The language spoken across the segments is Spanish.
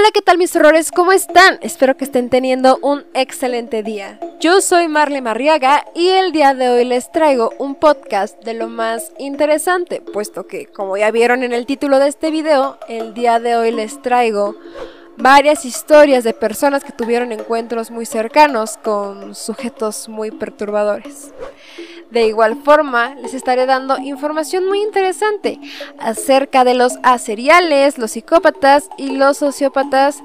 Hola, ¿qué tal mis horrores? ¿Cómo están? Espero que estén teniendo un excelente día. Yo soy Marley Marriaga y el día de hoy les traigo un podcast de lo más interesante, puesto que, como ya vieron en el título de este video, el día de hoy les traigo varias historias de personas que tuvieron encuentros muy cercanos con sujetos muy perturbadores. De igual forma, les estaré dando información muy interesante acerca de los aseriales, los psicópatas y los sociópatas,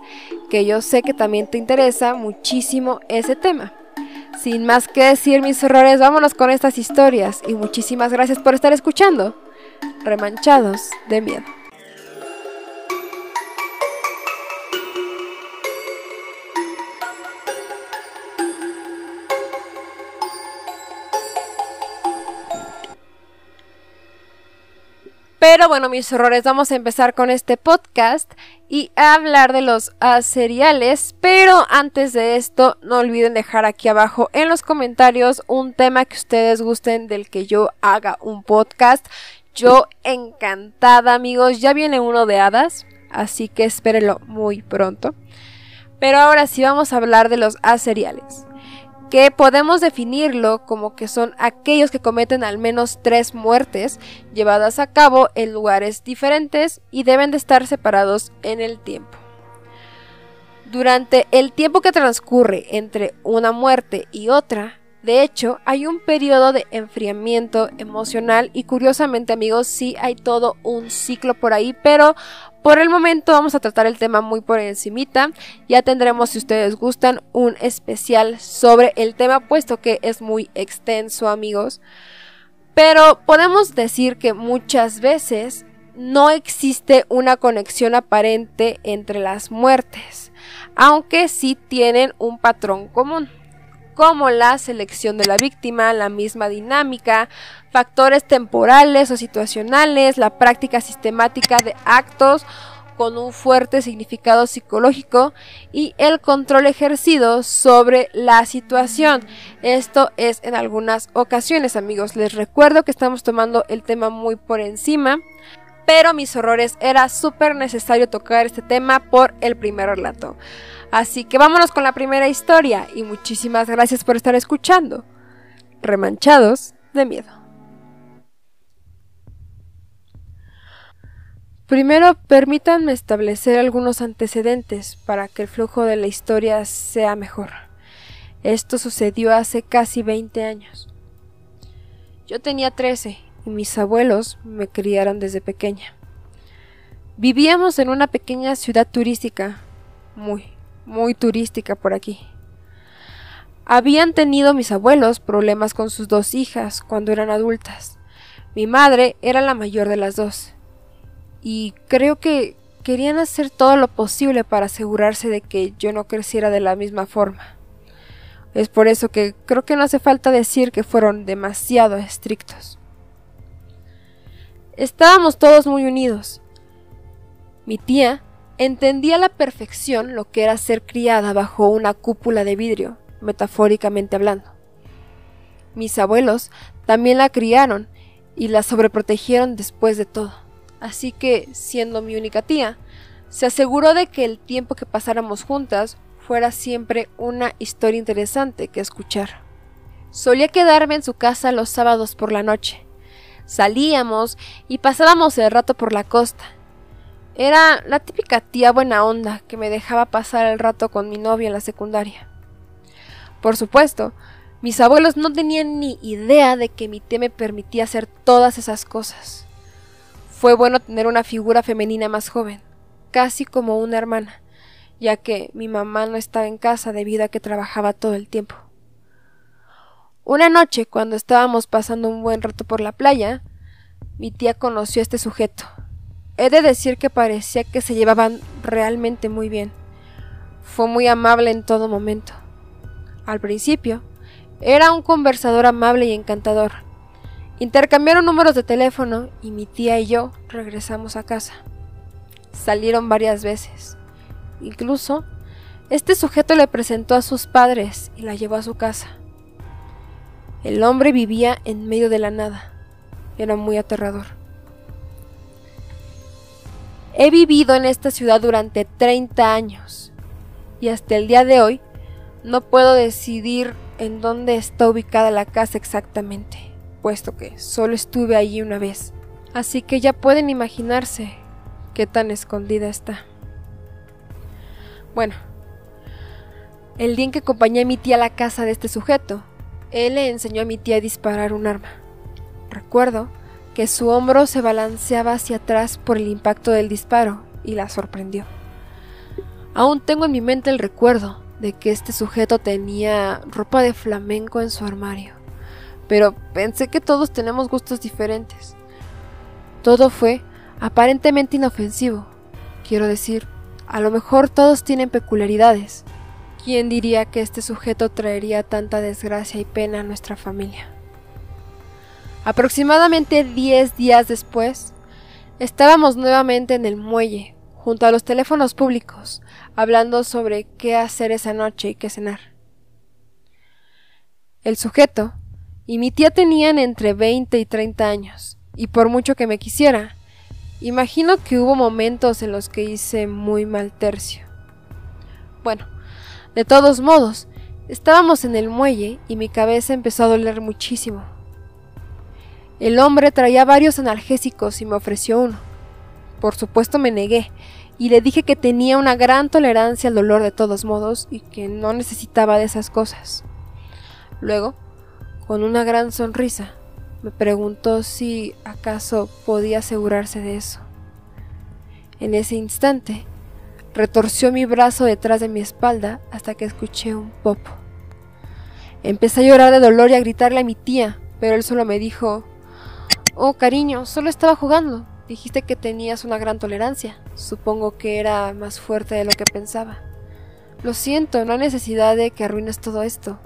que yo sé que también te interesa muchísimo ese tema. Sin más que decir mis errores, vámonos con estas historias y muchísimas gracias por estar escuchando. Remanchados de miedo. Pero bueno, mis horrores, vamos a empezar con este podcast y a hablar de los seriales. Pero antes de esto, no olviden dejar aquí abajo en los comentarios un tema que ustedes gusten del que yo haga un podcast. Yo encantada, amigos. Ya viene uno de hadas, así que espérenlo muy pronto. Pero ahora sí vamos a hablar de los aseriales que podemos definirlo como que son aquellos que cometen al menos tres muertes llevadas a cabo en lugares diferentes y deben de estar separados en el tiempo. Durante el tiempo que transcurre entre una muerte y otra, de hecho, hay un periodo de enfriamiento emocional y curiosamente amigos, sí hay todo un ciclo por ahí, pero por el momento vamos a tratar el tema muy por encimita. Ya tendremos, si ustedes gustan, un especial sobre el tema, puesto que es muy extenso, amigos. Pero podemos decir que muchas veces no existe una conexión aparente entre las muertes, aunque sí tienen un patrón común como la selección de la víctima, la misma dinámica, factores temporales o situacionales, la práctica sistemática de actos con un fuerte significado psicológico y el control ejercido sobre la situación. Esto es en algunas ocasiones, amigos. Les recuerdo que estamos tomando el tema muy por encima, pero mis horrores era súper necesario tocar este tema por el primer relato. Así que vámonos con la primera historia y muchísimas gracias por estar escuchando. Remanchados de miedo. Primero, permítanme establecer algunos antecedentes para que el flujo de la historia sea mejor. Esto sucedió hace casi 20 años. Yo tenía 13 y mis abuelos me criaron desde pequeña. Vivíamos en una pequeña ciudad turística, muy, muy turística por aquí. Habían tenido mis abuelos problemas con sus dos hijas cuando eran adultas. Mi madre era la mayor de las dos. Y creo que querían hacer todo lo posible para asegurarse de que yo no creciera de la misma forma. Es por eso que creo que no hace falta decir que fueron demasiado estrictos. Estábamos todos muy unidos. Mi tía Entendía a la perfección lo que era ser criada bajo una cúpula de vidrio, metafóricamente hablando. Mis abuelos también la criaron y la sobreprotegieron después de todo. Así que, siendo mi única tía, se aseguró de que el tiempo que pasáramos juntas fuera siempre una historia interesante que escuchar. Solía quedarme en su casa los sábados por la noche. Salíamos y pasábamos el rato por la costa, era la típica tía buena onda que me dejaba pasar el rato con mi novia en la secundaria. Por supuesto, mis abuelos no tenían ni idea de que mi tía me permitía hacer todas esas cosas. Fue bueno tener una figura femenina más joven, casi como una hermana, ya que mi mamá no estaba en casa debido a que trabajaba todo el tiempo. Una noche, cuando estábamos pasando un buen rato por la playa, mi tía conoció a este sujeto, He de decir que parecía que se llevaban realmente muy bien. Fue muy amable en todo momento. Al principio, era un conversador amable y encantador. Intercambiaron números de teléfono y mi tía y yo regresamos a casa. Salieron varias veces. Incluso, este sujeto le presentó a sus padres y la llevó a su casa. El hombre vivía en medio de la nada. Era muy aterrador. He vivido en esta ciudad durante 30 años y hasta el día de hoy no puedo decidir en dónde está ubicada la casa exactamente, puesto que solo estuve allí una vez. Así que ya pueden imaginarse qué tan escondida está. Bueno, el día en que acompañé a mi tía a la casa de este sujeto, él le enseñó a mi tía a disparar un arma. Recuerdo que su hombro se balanceaba hacia atrás por el impacto del disparo y la sorprendió. Aún tengo en mi mente el recuerdo de que este sujeto tenía ropa de flamenco en su armario, pero pensé que todos tenemos gustos diferentes. Todo fue aparentemente inofensivo. Quiero decir, a lo mejor todos tienen peculiaridades. ¿Quién diría que este sujeto traería tanta desgracia y pena a nuestra familia? Aproximadamente 10 días después, estábamos nuevamente en el muelle, junto a los teléfonos públicos, hablando sobre qué hacer esa noche y qué cenar. El sujeto y mi tía tenían entre 20 y 30 años, y por mucho que me quisiera, imagino que hubo momentos en los que hice muy mal tercio. Bueno, de todos modos, estábamos en el muelle y mi cabeza empezó a doler muchísimo. El hombre traía varios analgésicos y me ofreció uno. Por supuesto me negué y le dije que tenía una gran tolerancia al dolor de todos modos y que no necesitaba de esas cosas. Luego, con una gran sonrisa, me preguntó si acaso podía asegurarse de eso. En ese instante, retorció mi brazo detrás de mi espalda hasta que escuché un popo. Empecé a llorar de dolor y a gritarle a mi tía, pero él solo me dijo Oh, cariño, solo estaba jugando. Dijiste que tenías una gran tolerancia. Supongo que era más fuerte de lo que pensaba. Lo siento, no hay necesidad de que arruines todo esto.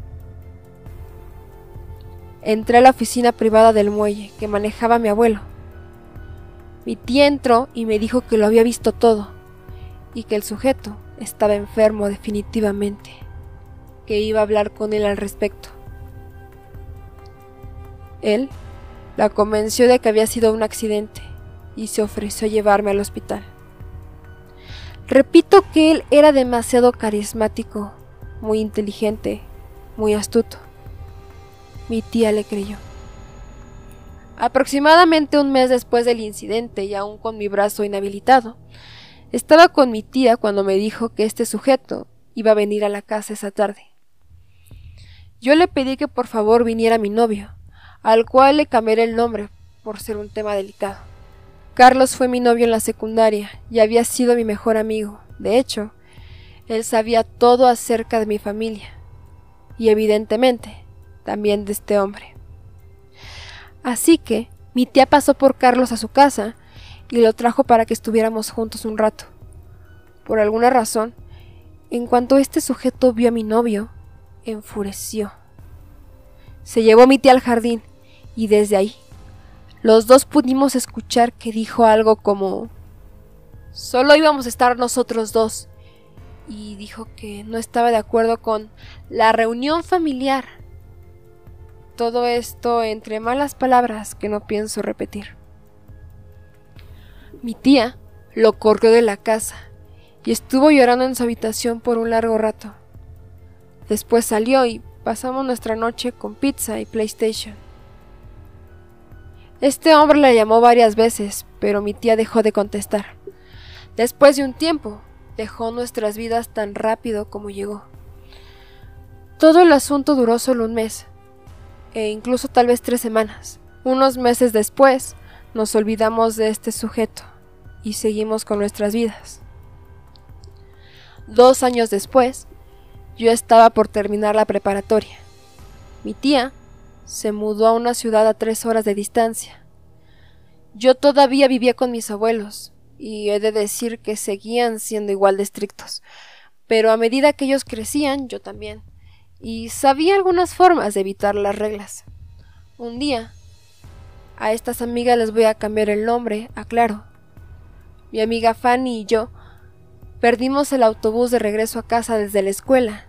Entré a la oficina privada del muelle que manejaba mi abuelo. Mi tía entró y me dijo que lo había visto todo y que el sujeto estaba enfermo definitivamente, que iba a hablar con él al respecto. Él la convenció de que había sido un accidente y se ofreció a llevarme al hospital. Repito que él era demasiado carismático, muy inteligente, muy astuto. Mi tía le creyó. Aproximadamente un mes después del incidente y aún con mi brazo inhabilitado, estaba con mi tía cuando me dijo que este sujeto iba a venir a la casa esa tarde. Yo le pedí que por favor viniera mi novio, al cual le cambiaré el nombre por ser un tema delicado. Carlos fue mi novio en la secundaria y había sido mi mejor amigo. De hecho, él sabía todo acerca de mi familia y evidentemente también de este hombre. Así que mi tía pasó por Carlos a su casa y lo trajo para que estuviéramos juntos un rato. Por alguna razón, en cuanto este sujeto vio a mi novio, enfureció. Se llevó a mi tía al jardín y desde ahí los dos pudimos escuchar que dijo algo como solo íbamos a estar nosotros dos y dijo que no estaba de acuerdo con la reunión familiar. Todo esto entre malas palabras que no pienso repetir. Mi tía lo corrió de la casa y estuvo llorando en su habitación por un largo rato. Después salió y pasamos nuestra noche con pizza y PlayStation. Este hombre la llamó varias veces, pero mi tía dejó de contestar. Después de un tiempo, dejó nuestras vidas tan rápido como llegó. Todo el asunto duró solo un mes, e incluso tal vez tres semanas. Unos meses después, nos olvidamos de este sujeto y seguimos con nuestras vidas. Dos años después, yo estaba por terminar la preparatoria. Mi tía se mudó a una ciudad a tres horas de distancia. Yo todavía vivía con mis abuelos, y he de decir que seguían siendo igual de estrictos, pero a medida que ellos crecían, yo también, y sabía algunas formas de evitar las reglas. Un día, a estas amigas les voy a cambiar el nombre, aclaro. Mi amiga Fanny y yo perdimos el autobús de regreso a casa desde la escuela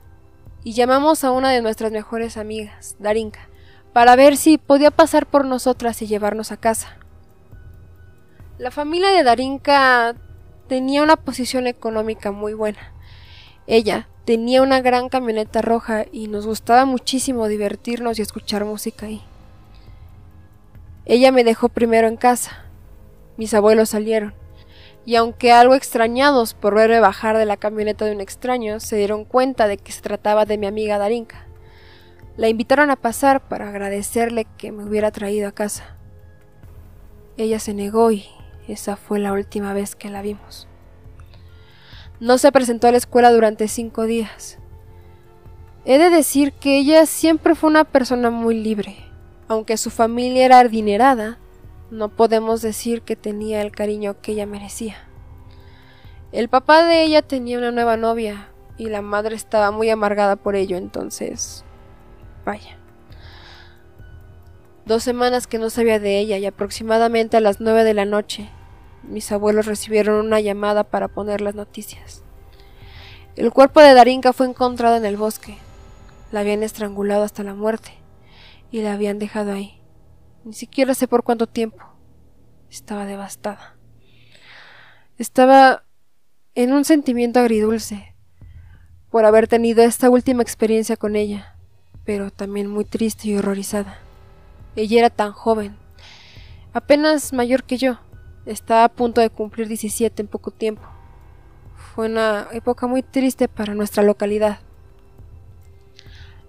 y llamamos a una de nuestras mejores amigas, Darinka para ver si podía pasar por nosotras y llevarnos a casa. La familia de Darinka tenía una posición económica muy buena. Ella tenía una gran camioneta roja y nos gustaba muchísimo divertirnos y escuchar música ahí. Ella me dejó primero en casa. Mis abuelos salieron, y aunque algo extrañados por verme bajar de la camioneta de un extraño, se dieron cuenta de que se trataba de mi amiga Darinka. La invitaron a pasar para agradecerle que me hubiera traído a casa. Ella se negó y esa fue la última vez que la vimos. No se presentó a la escuela durante cinco días. He de decir que ella siempre fue una persona muy libre. Aunque su familia era adinerada, no podemos decir que tenía el cariño que ella merecía. El papá de ella tenía una nueva novia y la madre estaba muy amargada por ello, entonces... Vaya. Dos semanas que no sabía de ella y aproximadamente a las nueve de la noche, mis abuelos recibieron una llamada para poner las noticias. El cuerpo de Darinka fue encontrado en el bosque. La habían estrangulado hasta la muerte y la habían dejado ahí. Ni siquiera sé por cuánto tiempo. Estaba devastada. Estaba en un sentimiento agridulce por haber tenido esta última experiencia con ella, pero también muy triste y horrorizada. Ella era tan joven, apenas mayor que yo. Estaba a punto de cumplir 17 en poco tiempo. Fue una época muy triste para nuestra localidad.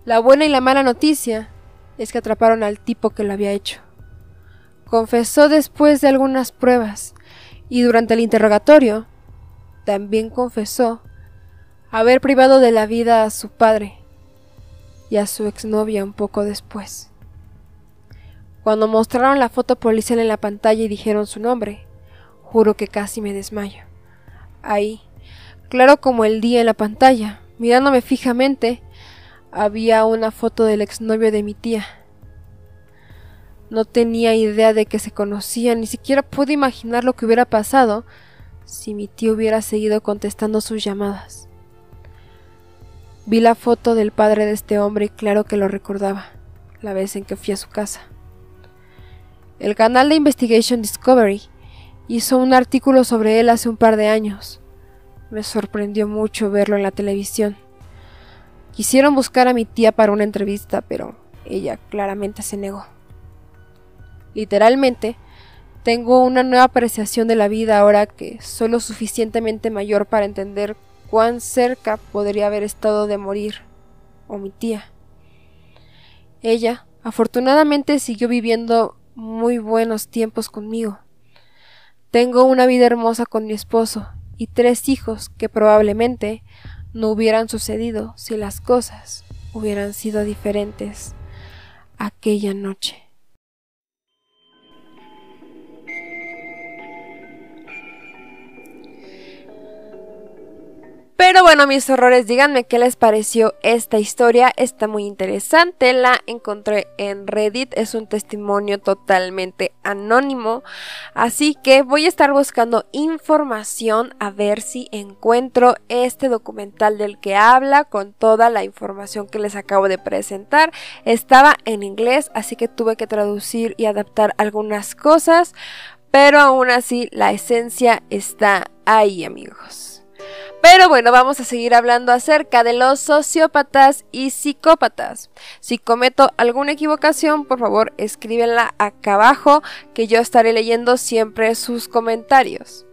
La buena y la mala noticia es que atraparon al tipo que lo había hecho. Confesó después de algunas pruebas y durante el interrogatorio también confesó haber privado de la vida a su padre y a su exnovia un poco después. Cuando mostraron la foto policial en la pantalla y dijeron su nombre, juro que casi me desmayo. Ahí, claro como el día en la pantalla, mirándome fijamente, había una foto del exnovio de mi tía. No tenía idea de que se conocían, ni siquiera pude imaginar lo que hubiera pasado si mi tío hubiera seguido contestando sus llamadas. Vi la foto del padre de este hombre y claro que lo recordaba, la vez en que fui a su casa. El canal de Investigation Discovery hizo un artículo sobre él hace un par de años. Me sorprendió mucho verlo en la televisión. Quisieron buscar a mi tía para una entrevista, pero ella claramente se negó. Literalmente, tengo una nueva apreciación de la vida ahora que soy lo suficientemente mayor para entender cuán cerca podría haber estado de morir, o mi tía. Ella, afortunadamente, siguió viviendo muy buenos tiempos conmigo. Tengo una vida hermosa con mi esposo y tres hijos que probablemente no hubieran sucedido si las cosas hubieran sido diferentes aquella noche. Pero bueno, mis horrores, díganme qué les pareció esta historia. Está muy interesante. La encontré en Reddit. Es un testimonio totalmente anónimo. Así que voy a estar buscando información a ver si encuentro este documental del que habla con toda la información que les acabo de presentar. Estaba en inglés, así que tuve que traducir y adaptar algunas cosas. Pero aún así, la esencia está ahí, amigos. Pero bueno, vamos a seguir hablando acerca de los sociópatas y psicópatas. Si cometo alguna equivocación, por favor escríbela acá abajo, que yo estaré leyendo siempre sus comentarios.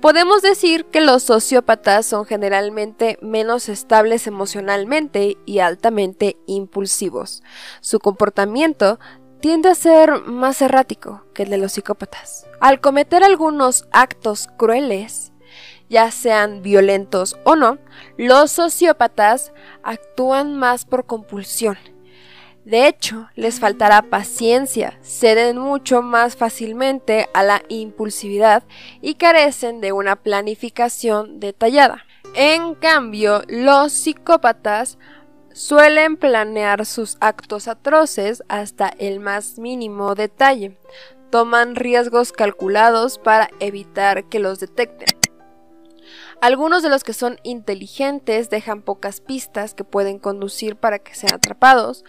Podemos decir que los sociópatas son generalmente menos estables emocionalmente y altamente impulsivos. Su comportamiento tiende a ser más errático que el de los psicópatas. Al cometer algunos actos crueles, ya sean violentos o no, los sociópatas actúan más por compulsión. De hecho, les faltará paciencia, ceden mucho más fácilmente a la impulsividad y carecen de una planificación detallada. En cambio, los psicópatas suelen planear sus actos atroces hasta el más mínimo detalle. Toman riesgos calculados para evitar que los detecten. Algunos de los que son inteligentes dejan pocas pistas que pueden conducir para que sean atrapados.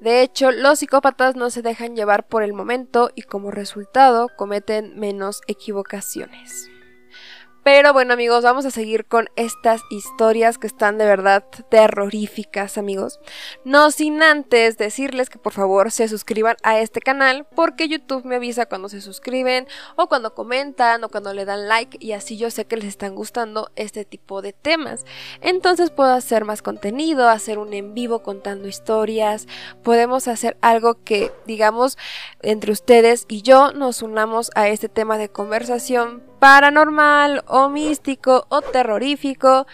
De hecho, los psicópatas no se dejan llevar por el momento y como resultado cometen menos equivocaciones. Pero bueno amigos, vamos a seguir con estas historias que están de verdad terroríficas amigos. No sin antes decirles que por favor se suscriban a este canal porque YouTube me avisa cuando se suscriben o cuando comentan o cuando le dan like y así yo sé que les están gustando este tipo de temas. Entonces puedo hacer más contenido, hacer un en vivo contando historias, podemos hacer algo que digamos entre ustedes y yo nos unamos a este tema de conversación paranormal o místico o terrorífico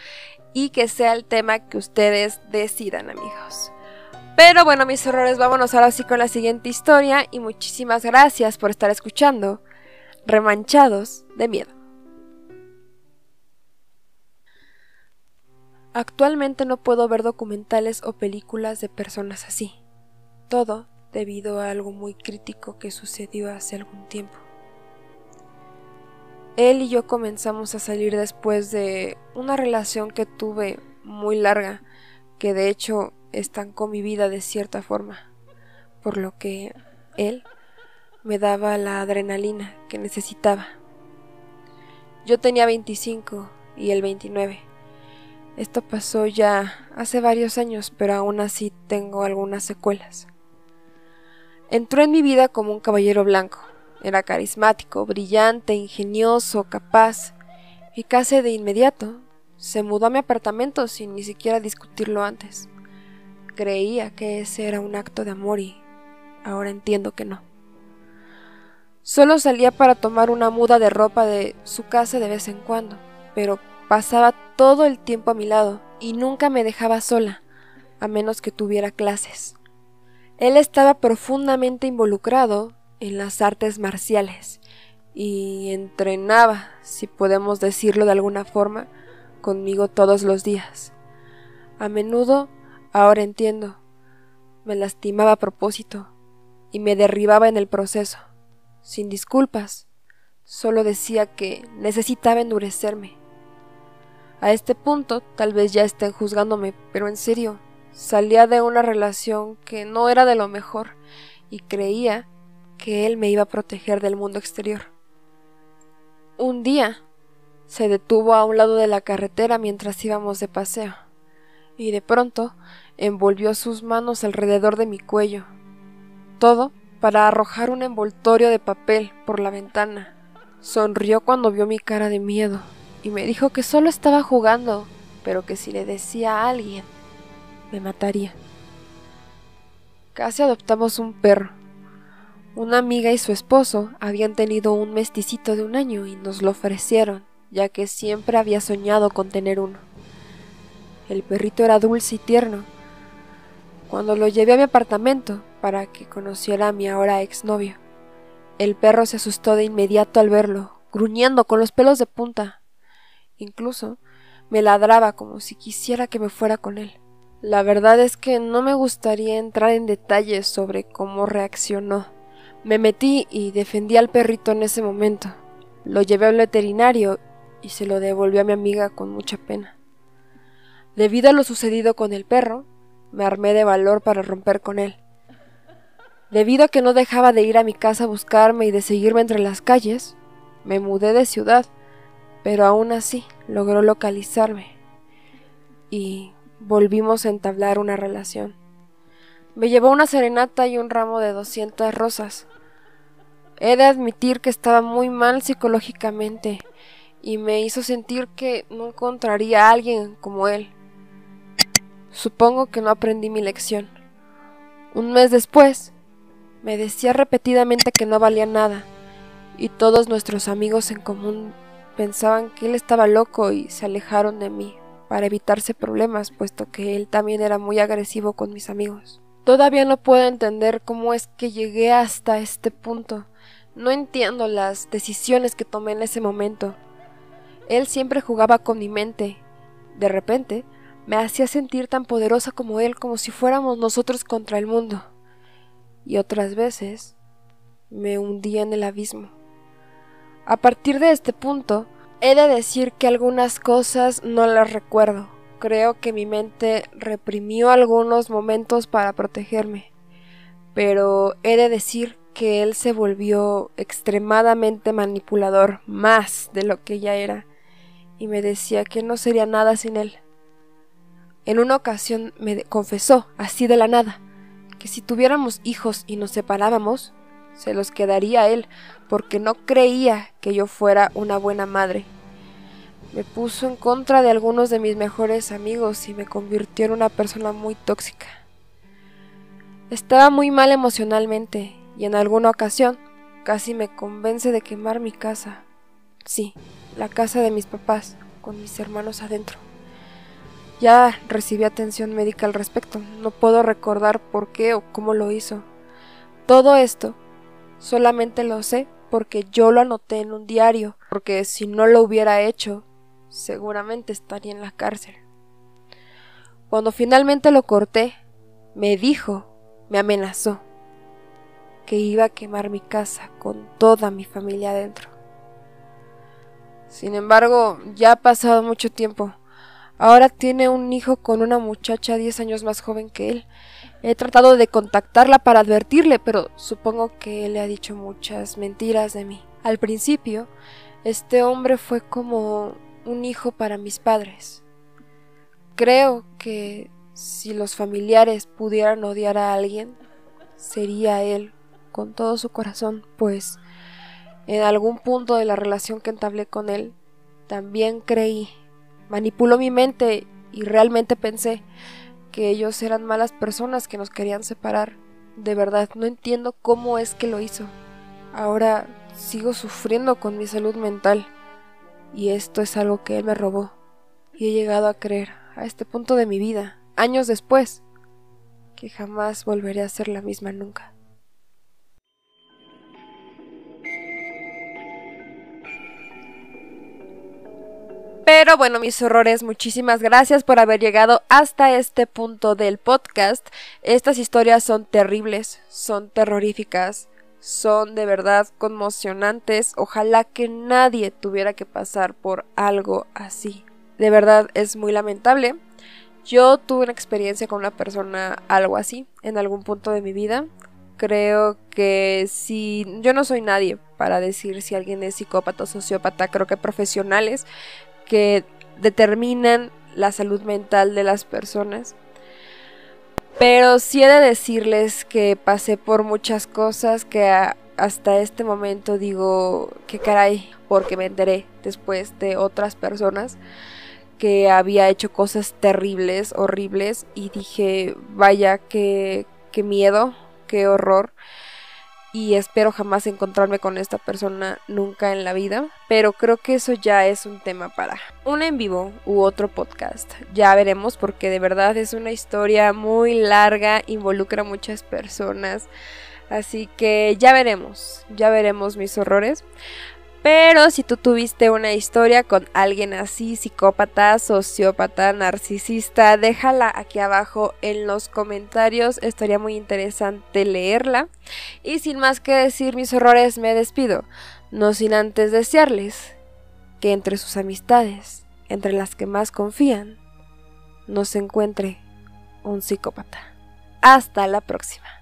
y que sea el tema que ustedes decidan amigos. Pero bueno mis errores, vámonos ahora sí con la siguiente historia y muchísimas gracias por estar escuchando Remanchados de Miedo. Actualmente no puedo ver documentales o películas de personas así. Todo debido a algo muy crítico que sucedió hace algún tiempo. Él y yo comenzamos a salir después de una relación que tuve muy larga, que de hecho estancó mi vida de cierta forma, por lo que él me daba la adrenalina que necesitaba. Yo tenía 25 y él 29. Esto pasó ya hace varios años, pero aún así tengo algunas secuelas. Entró en mi vida como un caballero blanco, era carismático, brillante, ingenioso, capaz, y casi de inmediato se mudó a mi apartamento sin ni siquiera discutirlo antes. Creía que ese era un acto de amor y ahora entiendo que no. Solo salía para tomar una muda de ropa de su casa de vez en cuando, pero pasaba todo el tiempo a mi lado y nunca me dejaba sola, a menos que tuviera clases. Él estaba profundamente involucrado en las artes marciales y entrenaba, si podemos decirlo de alguna forma, conmigo todos los días. A menudo, ahora entiendo, me lastimaba a propósito y me derribaba en el proceso, sin disculpas, solo decía que necesitaba endurecerme. A este punto tal vez ya estén juzgándome, pero en serio, salía de una relación que no era de lo mejor y creía que él me iba a proteger del mundo exterior. Un día se detuvo a un lado de la carretera mientras íbamos de paseo, y de pronto envolvió sus manos alrededor de mi cuello. Todo para arrojar un envoltorio de papel por la ventana. Sonrió cuando vio mi cara de miedo y me dijo que solo estaba jugando, pero que si le decía a alguien, me mataría. Casi adoptamos un perro, una amiga y su esposo habían tenido un mesticito de un año y nos lo ofrecieron, ya que siempre había soñado con tener uno. El perrito era dulce y tierno. Cuando lo llevé a mi apartamento para que conociera a mi ahora exnovio, el perro se asustó de inmediato al verlo, gruñendo con los pelos de punta. Incluso me ladraba como si quisiera que me fuera con él. La verdad es que no me gustaría entrar en detalles sobre cómo reaccionó me metí y defendí al perrito en ese momento. Lo llevé al veterinario y se lo devolvió a mi amiga con mucha pena. Debido a lo sucedido con el perro, me armé de valor para romper con él. Debido a que no dejaba de ir a mi casa a buscarme y de seguirme entre las calles, me mudé de ciudad, pero aún así logró localizarme y volvimos a entablar una relación. Me llevó una serenata y un ramo de 200 rosas. He de admitir que estaba muy mal psicológicamente y me hizo sentir que no encontraría a alguien como él. Supongo que no aprendí mi lección. Un mes después, me decía repetidamente que no valía nada, y todos nuestros amigos en común pensaban que él estaba loco y se alejaron de mí para evitarse problemas, puesto que él también era muy agresivo con mis amigos. Todavía no puedo entender cómo es que llegué hasta este punto. No entiendo las decisiones que tomé en ese momento. Él siempre jugaba con mi mente. De repente, me hacía sentir tan poderosa como él, como si fuéramos nosotros contra el mundo. Y otras veces, me hundía en el abismo. A partir de este punto, he de decir que algunas cosas no las recuerdo creo que mi mente reprimió algunos momentos para protegerme, pero he de decir que él se volvió extremadamente manipulador, más de lo que ya era, y me decía que no sería nada sin él. En una ocasión me confesó, así de la nada, que si tuviéramos hijos y nos separábamos, se los quedaría él, porque no creía que yo fuera una buena madre. Me puso en contra de algunos de mis mejores amigos y me convirtió en una persona muy tóxica. Estaba muy mal emocionalmente y en alguna ocasión casi me convence de quemar mi casa. Sí, la casa de mis papás, con mis hermanos adentro. Ya recibí atención médica al respecto. No puedo recordar por qué o cómo lo hizo. Todo esto solamente lo sé porque yo lo anoté en un diario, porque si no lo hubiera hecho, seguramente estaría en la cárcel. Cuando finalmente lo corté, me dijo, me amenazó, que iba a quemar mi casa con toda mi familia adentro. Sin embargo, ya ha pasado mucho tiempo. Ahora tiene un hijo con una muchacha 10 años más joven que él. He tratado de contactarla para advertirle, pero supongo que él le ha dicho muchas mentiras de mí. Al principio, este hombre fue como un hijo para mis padres. Creo que si los familiares pudieran odiar a alguien, sería él, con todo su corazón, pues en algún punto de la relación que entablé con él, también creí, manipuló mi mente y realmente pensé que ellos eran malas personas que nos querían separar. De verdad, no entiendo cómo es que lo hizo. Ahora sigo sufriendo con mi salud mental. Y esto es algo que él me robó. Y he llegado a creer, a este punto de mi vida, años después, que jamás volveré a ser la misma nunca. Pero bueno, mis horrores, muchísimas gracias por haber llegado hasta este punto del podcast. Estas historias son terribles, son terroríficas, son de verdad conmocionantes. Ojalá que nadie tuviera que pasar por algo así. De verdad es muy lamentable. Yo tuve una experiencia con una persona algo así en algún punto de mi vida. Creo que si yo no soy nadie para decir si alguien es psicópata o sociópata, creo que profesionales que determinan la salud mental de las personas. Pero sí he de decirles que pasé por muchas cosas que hasta este momento digo que caray, porque me enteré después de otras personas que había hecho cosas terribles, horribles, y dije, vaya, qué, qué miedo, qué horror y espero jamás encontrarme con esta persona nunca en la vida, pero creo que eso ya es un tema para un en vivo u otro podcast. Ya veremos porque de verdad es una historia muy larga, involucra a muchas personas, así que ya veremos, ya veremos mis horrores. Pero si tú tuviste una historia con alguien así, psicópata, sociópata, narcisista, déjala aquí abajo en los comentarios. Estaría muy interesante leerla. Y sin más que decir mis horrores, me despido. No sin antes desearles que entre sus amistades, entre las que más confían, no se encuentre un psicópata. Hasta la próxima.